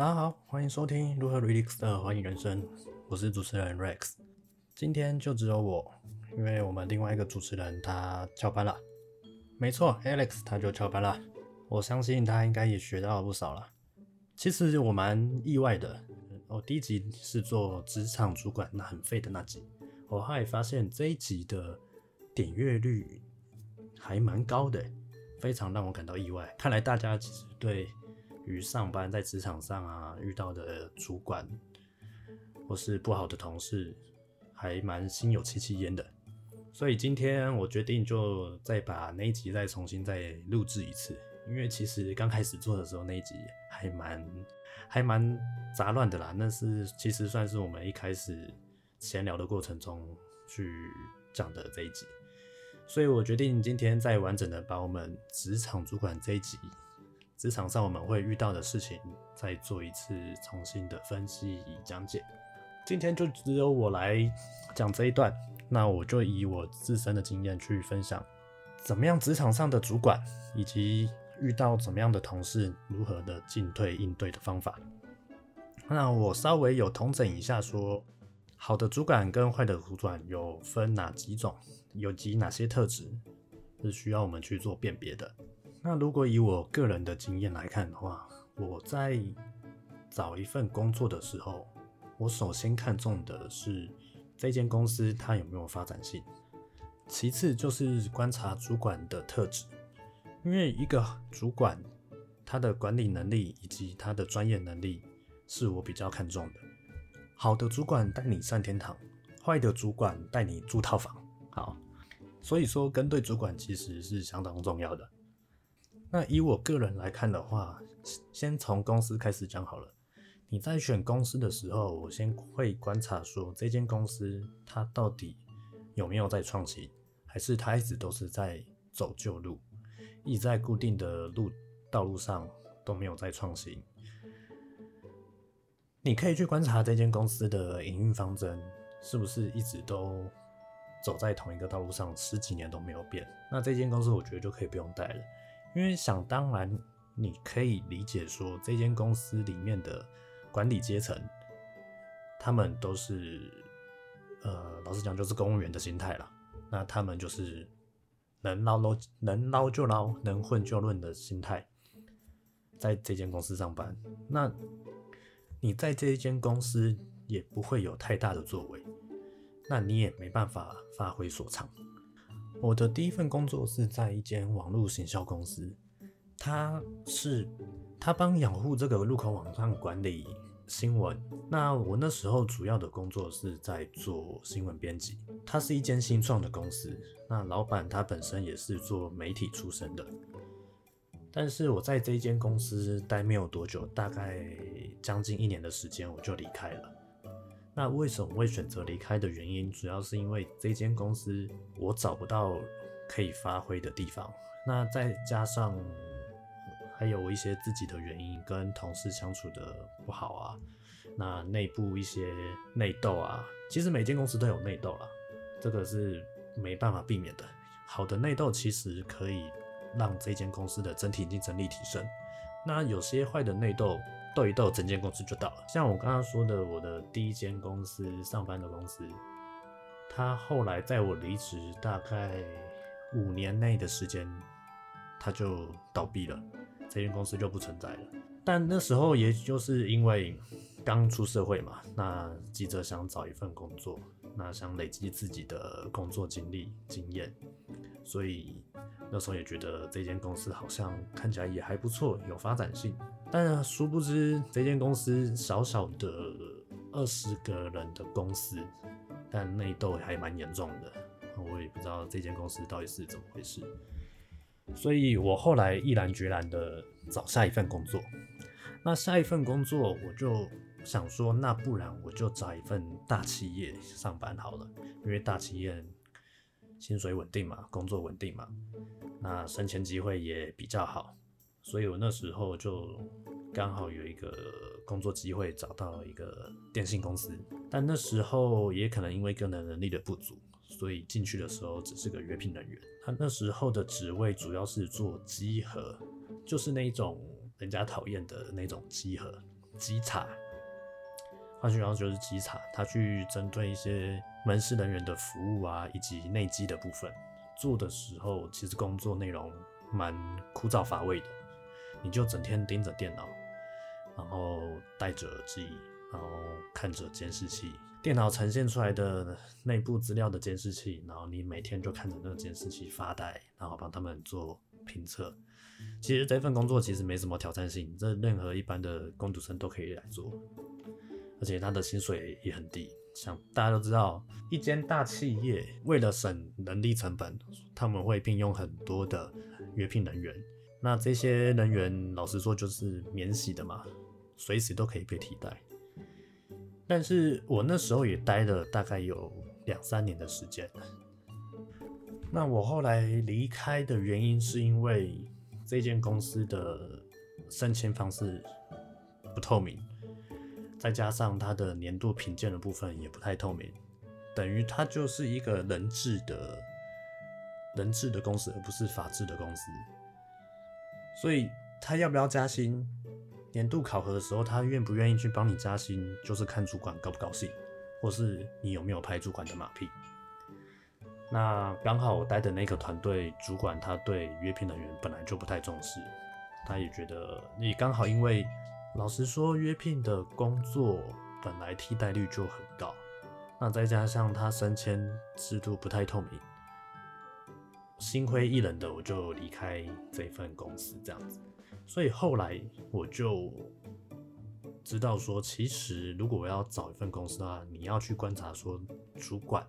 大家好，欢迎收听如何 Relax 的欢迎人生，我是主持人 Rex。今天就只有我，因为我们另外一个主持人他翘班了。没错，Alex 他就翘班了。我相信他应该也学到了不少了。其实我蛮意外的，我第一集是做职场主管那很废的那集，我后来发现这一集的点阅率还蛮高的，非常让我感到意外。看来大家其实对于上班在职场上啊遇到的主管或是不好的同事，还蛮心有戚戚焉的。所以今天我决定就再把那一集再重新再录制一次，因为其实刚开始做的时候那一集还蛮还蛮杂乱的啦。那是其实算是我们一开始闲聊的过程中去讲的这一集，所以我决定今天再完整的把我们职场主管这一集，职场上我们会遇到的事情再做一次重新的分析与讲解。今天就只有我来讲这一段。那我就以我自身的经验去分享，怎么样职场上的主管以及遇到怎么样的同事，如何的进退应对的方法。那我稍微有统整一下，说好的主管跟坏的主管有分哪几种，有及哪些特质是需要我们去做辨别的。那如果以我个人的经验来看的话，我在找一份工作的时候，我首先看重的是。这间公司它有没有发展性？其次就是观察主管的特质，因为一个主管他的管理能力以及他的专业能力是我比较看重的。好的主管带你上天堂，坏的主管带你住套房。好，所以说跟对主管其实是相当重要的。那以我个人来看的话，先从公司开始讲好了。你在选公司的时候，我先会观察说这间公司它到底有没有在创新，还是它一直都是在走旧路，一直在固定的路道路上都没有在创新。你可以去观察这间公司的营运方针是不是一直都走在同一个道路上，十几年都没有变。那这间公司我觉得就可以不用带了，因为想当然你可以理解说这间公司里面的。管理阶层，他们都是，呃，老实讲就是公务员的心态了。那他们就是能捞捞，能捞就捞，能混就混的心态，在这间公司上班。那你在这一间公司也不会有太大的作为，那你也没办法发挥所长。我的第一份工作是在一间网络行销公司，它是。他帮养护这个入口网站管理新闻。那我那时候主要的工作是在做新闻编辑。它是一间新创的公司。那老板他本身也是做媒体出身的。但是我在这间公司待没有多久，大概将近一年的时间，我就离开了。那为什么会选择离开的原因，主要是因为这间公司我找不到可以发挥的地方。那再加上。还有一些自己的原因，跟同事相处的不好啊，那内部一些内斗啊，其实每间公司都有内斗啦，这个是没办法避免的。好的内斗其实可以让这间公司的整体竞争力提升，那有些坏的内斗斗一斗，整间公司就倒了。像我刚刚说的，我的第一间公司上班的公司，他后来在我离职大概五年内的时间，他就倒闭了。这间公司就不存在了，但那时候也就是因为刚出社会嘛，那急着想找一份工作，那想累积自己的工作经历经验，所以那时候也觉得这间公司好像看起来也还不错，有发展性。但殊不知这间公司小小的二十个人的公司，但内斗还蛮严重的，我也不知道这间公司到底是怎么回事。所以我后来毅然决然的找下一份工作。那下一份工作，我就想说，那不然我就找一份大企业上班好了，因为大企业薪水稳定嘛，工作稳定嘛，那升迁机会也比较好。所以我那时候就刚好有一个工作机会，找到一个电信公司。但那时候也可能因为个人能力的不足。所以进去的时候只是个约聘人员，他那时候的职位主要是做稽核，就是那种人家讨厌的那种稽核。稽查。换句话说就是稽查，他去针对一些门市人员的服务啊，以及内机的部分做的时候，其实工作内容蛮枯燥乏味的。你就整天盯着电脑，然后戴着耳机，然后看着监视器，电脑呈现出来的内部资料的监视器，然后你每天就看着那个监视器发呆，然后帮他们做评测。其实这份工作其实没什么挑战性，这任何一般的工读生都可以来做，而且他的薪水也很低。像大家都知道，一间大企业为了省人力成本，他们会聘用很多的约聘人员。那这些人员，老实说就是免洗的嘛，随时都可以被替代。但是我那时候也待了大概有两三年的时间。那我后来离开的原因是因为这间公司的升迁方式不透明，再加上它的年度评鉴的部分也不太透明，等于它就是一个人治的人治的公司，而不是法治的公司。所以他要不要加薪？年度考核的时候，他愿不愿意去帮你加薪，就是看主管高不高兴，或是你有没有拍主管的马屁。那刚好我待的那个团队主管，他对约聘人员本来就不太重视，他也觉得你刚好因为，老实说，约聘的工作本来替代率就很高，那再加上他升迁制度不太透明。心灰意冷的，我就离开这份公司，这样子。所以后来我就知道说，其实如果我要找一份公司的话，你要去观察说，主管，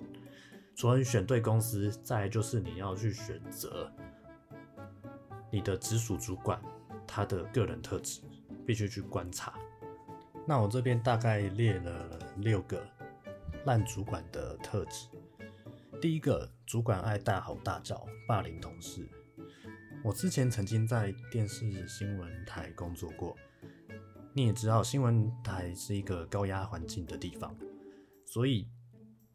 除了选对公司，再就是你要去选择你的直属主管他的个人特质，必须去观察。那我这边大概列了六个烂主管的特质。第一个主管爱大吼大叫，霸凌同事。我之前曾经在电视新闻台工作过，你也知道，新闻台是一个高压环境的地方，所以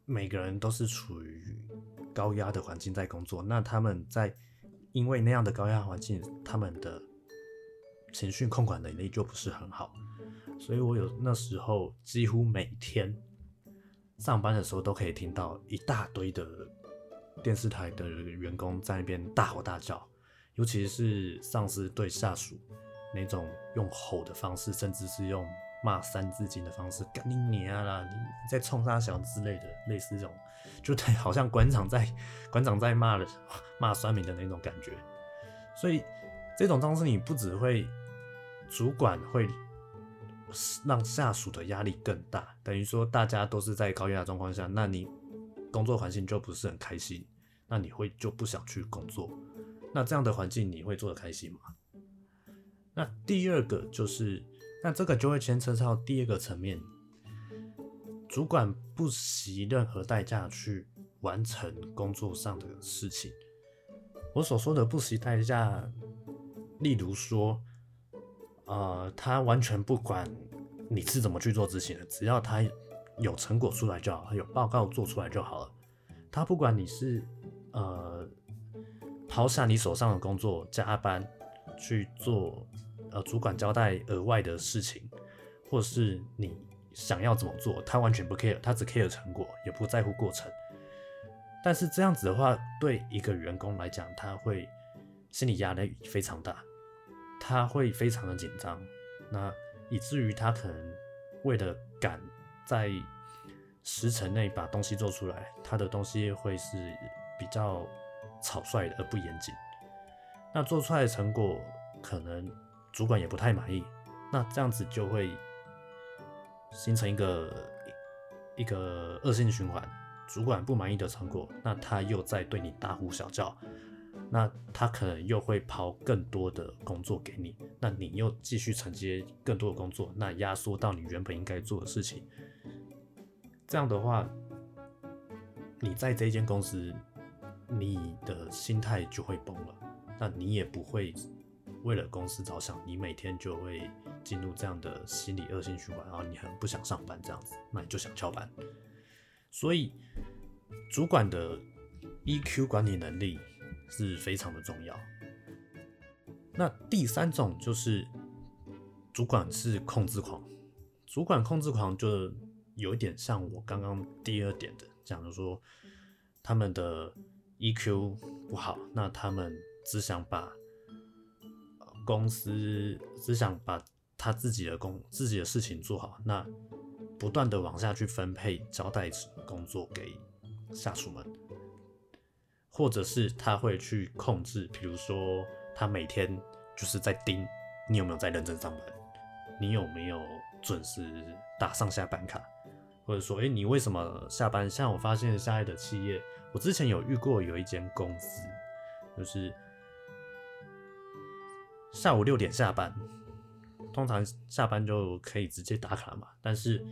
每个人都是处于高压的环境在工作。那他们在因为那样的高压环境，他们的情绪控管能力就不是很好，所以我有那时候几乎每天。上班的时候都可以听到一大堆的电视台的员工在那边大吼大叫，尤其是上司对下属那种用吼的方式，甚至是用骂三字经的方式，干你娘啦，你在冲他小之类的，类似这种，就 对，好像馆长在馆长在骂了 骂酸民的那种感觉。所以这种方式，你不只会主管会。让下属的压力更大，等于说大家都是在高压状况下，那你工作环境就不是很开心，那你会就不想去工作。那这样的环境你会做得开心吗？那第二个就是，那这个就会牵扯到第二个层面，主管不惜任何代价去完成工作上的事情。我所说的不惜代价，例如说。呃，他完全不管你是怎么去做执行的，只要他有成果出来就好，有报告做出来就好了。他不管你是呃抛下你手上的工作加班去做，呃主管交代额外的事情，或是你想要怎么做，他完全不 care，他只 care 成果，也不在乎过程。但是这样子的话，对一个员工来讲，他会心理压力非常大。他会非常的紧张，那以至于他可能为了赶在时辰内把东西做出来，他的东西会是比较草率的而不严谨。那做出来的成果可能主管也不太满意，那这样子就会形成一个一个恶性循环。主管不满意的成果，那他又在对你大呼小叫。那他可能又会抛更多的工作给你，那你又继续承接更多的工作，那压缩到你原本应该做的事情。这样的话，你在这间公司，你的心态就会崩了。那你也不会为了公司着想，你每天就会进入这样的心理恶性循环，然后你很不想上班这样子，那你就想翘班。所以，主管的 EQ 管理能力。是非常的重要。那第三种就是主管是控制狂，主管控制狂就有一点像我刚刚第二点的讲的说，他们的 EQ 不好，那他们只想把公司只想把他自己的工自己的事情做好，那不断的往下去分配交代工作给下属们，或者是他会去控制，比如说他每天就是在盯你有没有在认真上班，你有没有准时打上下班卡，或者说，哎，你为什么下班？像我发现现在的企业，我之前有遇过有一间公司，就是下午六点下班。通常下班就可以直接打卡嘛，但是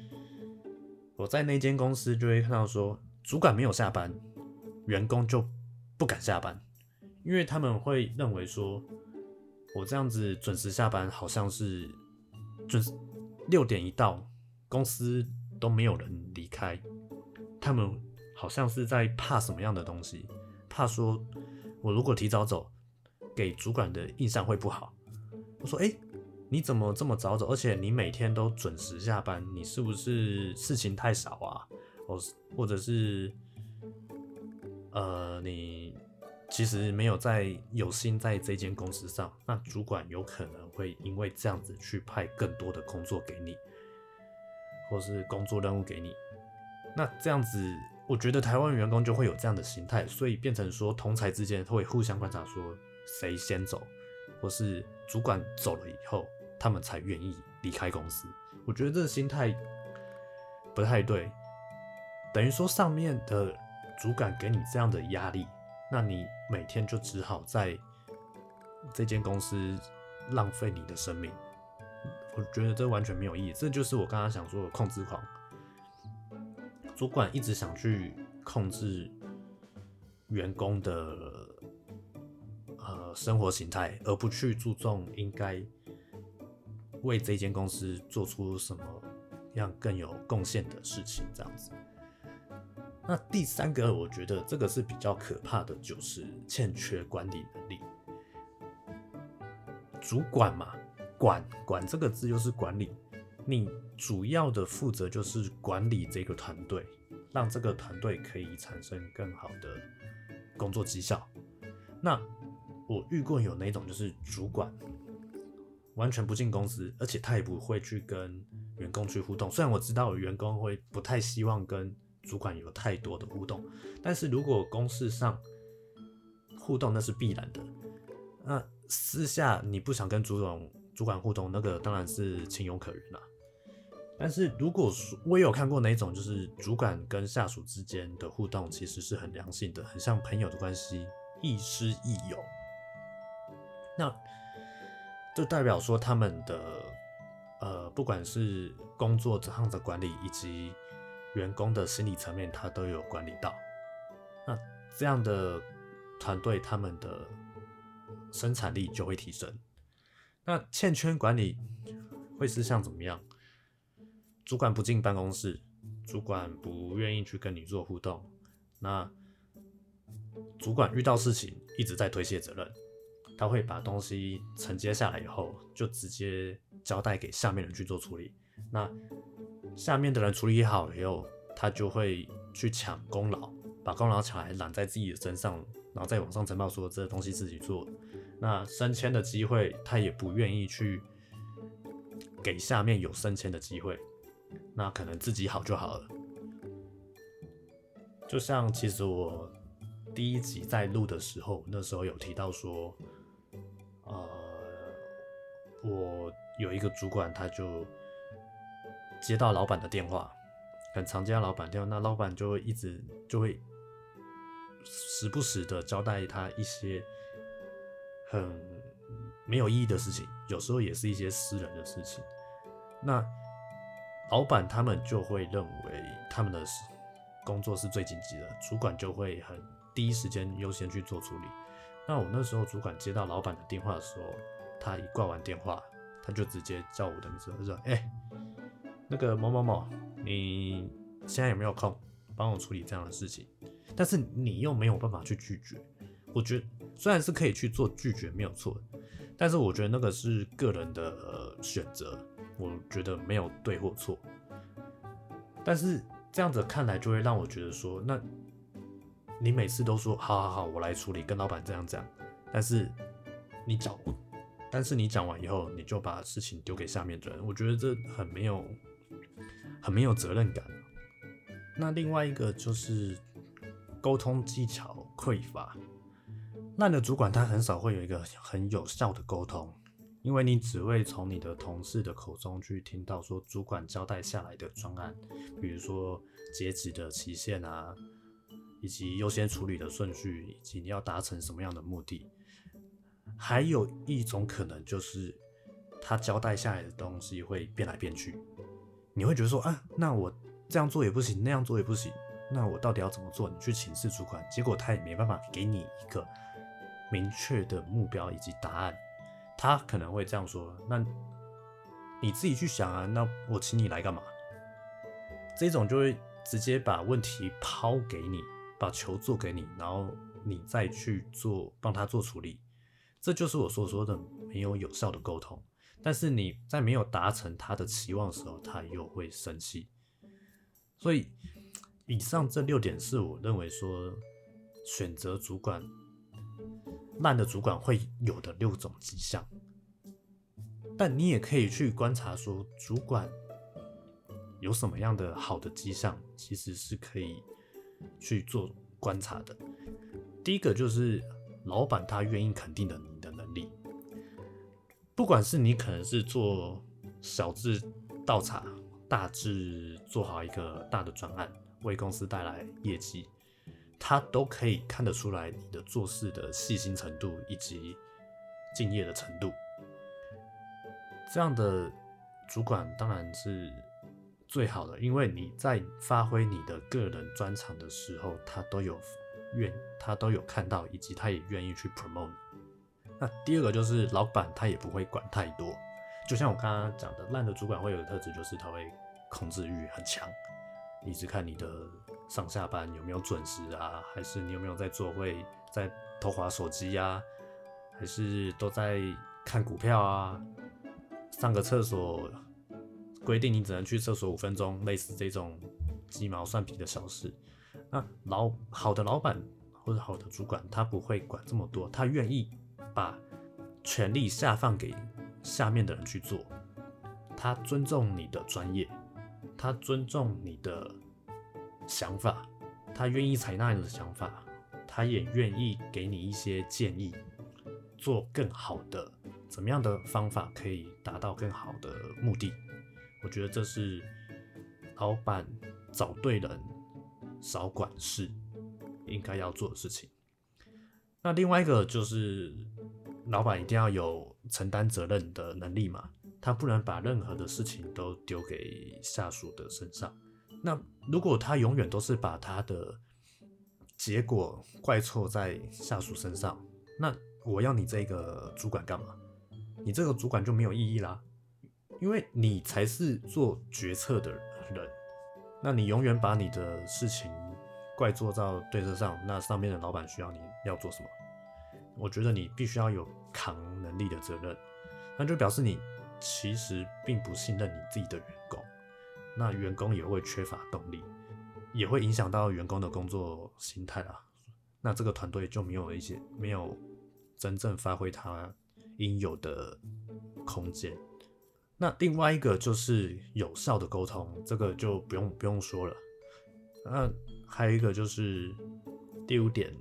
我在那间公司就会看到说，主管没有下班，员工就不敢下班，因为他们会认为说，我这样子准时下班，好像是准时六点一到，公司都没有人离开，他们好像是在怕什么样的东西，怕说我如果提早走，给主管的印象会不好。我说，哎。你怎么这么早走？而且你每天都准时下班，你是不是事情太少啊？或或者是，呃，你其实没有在有心在这间公司上，那主管有可能会因为这样子去派更多的工作给你，或是工作任务给你。那这样子，我觉得台湾员工就会有这样的心态，所以变成说同才之间会互相观察，说谁先走，或是主管走了以后。他们才愿意离开公司，我觉得这个心态不太对。等于说上面的主管给你这样的压力，那你每天就只好在这间公司浪费你的生命。我觉得这完全没有意义。这就是我刚刚想说的控制狂，主管一直想去控制员工的呃生活形态，而不去注重应该。为这间公司做出什么样更有贡献的事情，这样子。那第三个，我觉得这个是比较可怕的，就是欠缺管理能力。主管嘛，管管这个字就是管理，你主要的负责就是管理这个团队，让这个团队可以产生更好的工作绩效。那我遇过有那种就是主管。完全不进公司，而且他也不会去跟员工去互动。虽然我知道员工会不太希望跟主管有太多的互动，但是如果公事上互动那是必然的。那私下你不想跟主管主管互动，那个当然是情有可原啦。但是如果说我有看过哪种，就是主管跟下属之间的互动其实是很良性的，很像朋友的关系，亦师亦友。那。就代表说，他们的呃，不管是工作上的管理，以及员工的心理层面，他都有管理到。那这样的团队，他们的生产力就会提升。那欠缺管理会是像怎么样？主管不进办公室，主管不愿意去跟你做互动，那主管遇到事情一直在推卸责任。他会把东西承接下来以后，就直接交代给下面人去做处理。那下面的人处理好了以后，他就会去抢功劳，把功劳抢来揽在自己的身上，然后再往上呈报说这东西自己做。那升迁的机会，他也不愿意去给下面有升迁的机会。那可能自己好就好了。就像其实我第一集在录的时候，那时候有提到说。呃，我有一个主管，他就接到老板的电话，很常接到老板电话，那老板就会一直就会时不时的交代他一些很没有意义的事情，有时候也是一些私人的事情。那老板他们就会认为他们的工作是最紧急的，主管就会很第一时间优先去做处理。那我那时候主管接到老板的电话的时候，他一挂完电话，他就直接叫我的名字，他说：“哎，那个某某某，你现在有没有空帮我处理这样的事情？但是你又没有办法去拒绝。我觉得虽然是可以去做拒绝没有错，但是我觉得那个是个人的选择，我觉得没有对或错。但是这样子看来，就会让我觉得说，那你每次都说好好好，我来处理，跟老板这样讲，但是你讲，但是你讲完以后，你就把事情丢给下面的人，我觉得这很没有，很没有责任感。那另外一个就是沟通技巧匮乏。烂的主管他很少会有一个很有效的沟通，因为你只会从你的同事的口中去听到说主管交代下来的专案，比如说截止的期限啊，以及优先处理的顺序，以及你要达成什么样的目的。还有一种可能就是他交代下来的东西会变来变去，你会觉得说啊，那我这样做也不行，那样做也不行，那我到底要怎么做？你去请示主管，结果他也没办法给你一个。明确的目标以及答案，他可能会这样说：“那你自己去想啊，那我请你来干嘛？”这种就会直接把问题抛给你，把球做给你，然后你再去做，帮他做处理。这就是我所说的没有有效的沟通。但是你在没有达成他的期望的时候，他又会生气。所以，以上这六点是我认为说选择主管。烂的主管会有的六种迹象，但你也可以去观察说，主管有什么样的好的迹象，其实是可以去做观察的。第一个就是老板他愿意肯定的你，不管是你可能是做小至倒茶，大至做好一个大的专案，为公司带来业绩。他都可以看得出来你的做事的细心程度以及敬业的程度，这样的主管当然是最好的，因为你在发挥你的个人专长的时候，他都有愿，他都有看到，以及他也愿意去 promote 那第二个就是老板他也不会管太多，就像我刚刚讲的，烂的主管会有的特质就是他会控制欲很强，一直看你的。上下班有没有准时啊？还是你有没有在做会，在偷滑手机呀？还是都在看股票啊？上个厕所规定你只能去厕所五分钟，类似这种鸡毛蒜皮的小事。那老好的老板或者好的主管，他不会管这么多，他愿意把权力下放给下面的人去做。他尊重你的专业，他尊重你的。想法，他愿意采纳你的想法，他也愿意给你一些建议，做更好的，怎么样的方法可以达到更好的目的？我觉得这是老板找对人，少管事，应该要做的事情。那另外一个就是，老板一定要有承担责任的能力嘛，他不能把任何的事情都丢给下属的身上。那如果他永远都是把他的结果怪错在下属身上，那我要你这个主管干嘛？你这个主管就没有意义啦，因为你才是做决策的人。那你永远把你的事情怪坐到对车上，那上面的老板需要你要做什么？我觉得你必须要有扛能力的责任，那就表示你其实并不信任你自己的员工。那员工也会缺乏动力，也会影响到员工的工作心态啦。那这个团队就没有一些没有真正发挥他应有的空间。那另外一个就是有效的沟通，这个就不用不用说了。那还有一个就是第五点，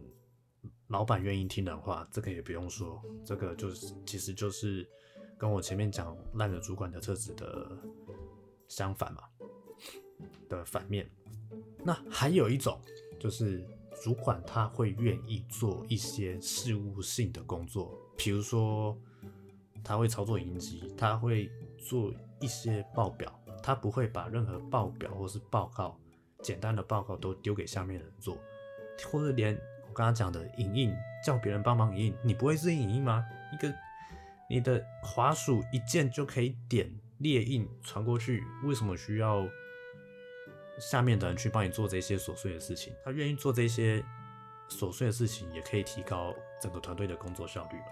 老板愿意听人话，这个也不用说，这个就是其实就是跟我前面讲烂的主管的特质的相反嘛。的反面，那还有一种就是主管他会愿意做一些事务性的工作，比如说他会操作影音机，他会做一些报表，他不会把任何报表或是报告简单的报告都丢给下面人做，或者连我刚刚讲的影印叫别人帮忙影印，你不会自己影印吗？一个你的滑鼠一键就可以点列印传过去，为什么需要？下面的人去帮你做这些琐碎的事情，他愿意做这些琐碎的事情，也可以提高整个团队的工作效率吧。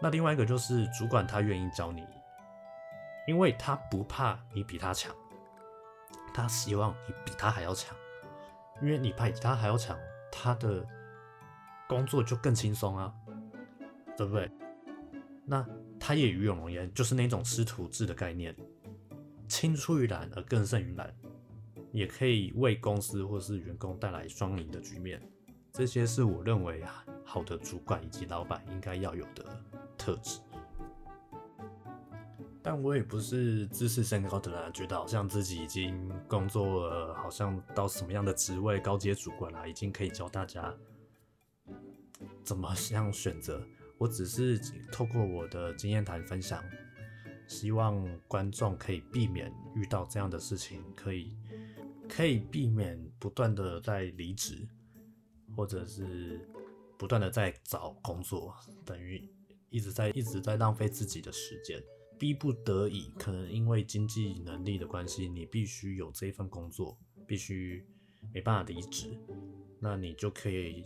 那另外一个就是主管他愿意教你，因为他不怕你比他强，他希望你比他还要强，因为你比他还要强，他的工作就更轻松啊，对不对？那他也与有荣焉，就是那种师徒制的概念，青出于蓝而更胜于蓝，也可以为公司或是员工带来双赢的局面。这些是我认为啊好的主管以及老板应该要有的特质。但我也不是知识升高的人，觉得好像自己已经工作了，好像到什么样的职位、高阶主管啦，已经可以教大家怎么样选择。我只是透过我的经验谈分享，希望观众可以避免遇到这样的事情，可以可以避免不断的在离职，或者是不断的在找工作，等于一直在一直在浪费自己的时间。逼不得已，可能因为经济能力的关系，你必须有这一份工作，必须没办法离职，那你就可以。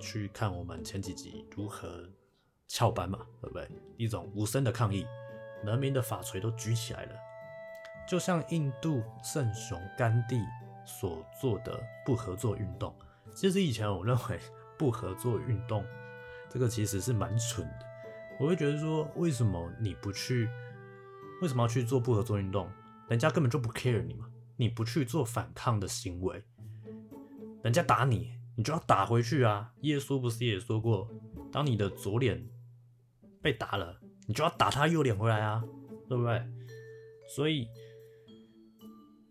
去看我们前几集如何翘班嘛，对不对？一种无声的抗议，人民的法锤都举起来了，就像印度圣雄甘地所做的不合作运动。其实以前我认为不合作运动这个其实是蛮蠢的，我会觉得说，为什么你不去？为什么要去做不合作运动？人家根本就不 care 你嘛，你不去做反抗的行为，人家打你。你就要打回去啊！耶稣不是也说过，当你的左脸被打了，你就要打他右脸回来啊，对不对？所以，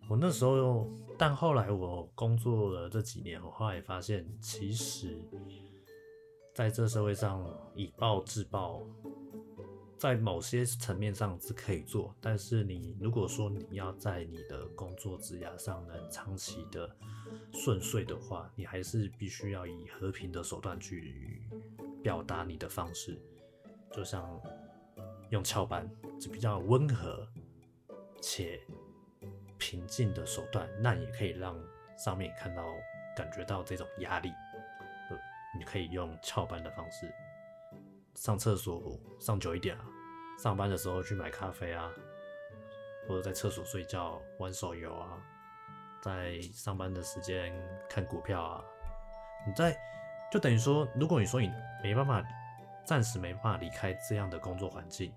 我那时候，但后来我工作了这几年，我后来发现，其实在这社会上以暴制暴。在某些层面上是可以做，但是你如果说你要在你的工作职涯上能长期的顺遂的话，你还是必须要以和平的手段去表达你的方式，就像用翘班，是比较温和且平静的手段，那也可以让上面看到感觉到这种压力，你可以用翘班的方式。上厕所上久一点啊，上班的时候去买咖啡啊，或者在厕所睡觉玩手游啊，在上班的时间看股票啊，你在就等于说，如果你说你没办法，暂时没办法离开这样的工作环境，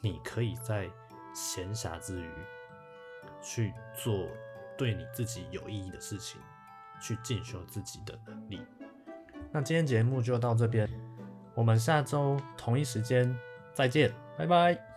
你可以在闲暇之余去做对你自己有意义的事情，去进修自己的能力。那今天节目就到这边。我们下周同一时间再见，拜拜。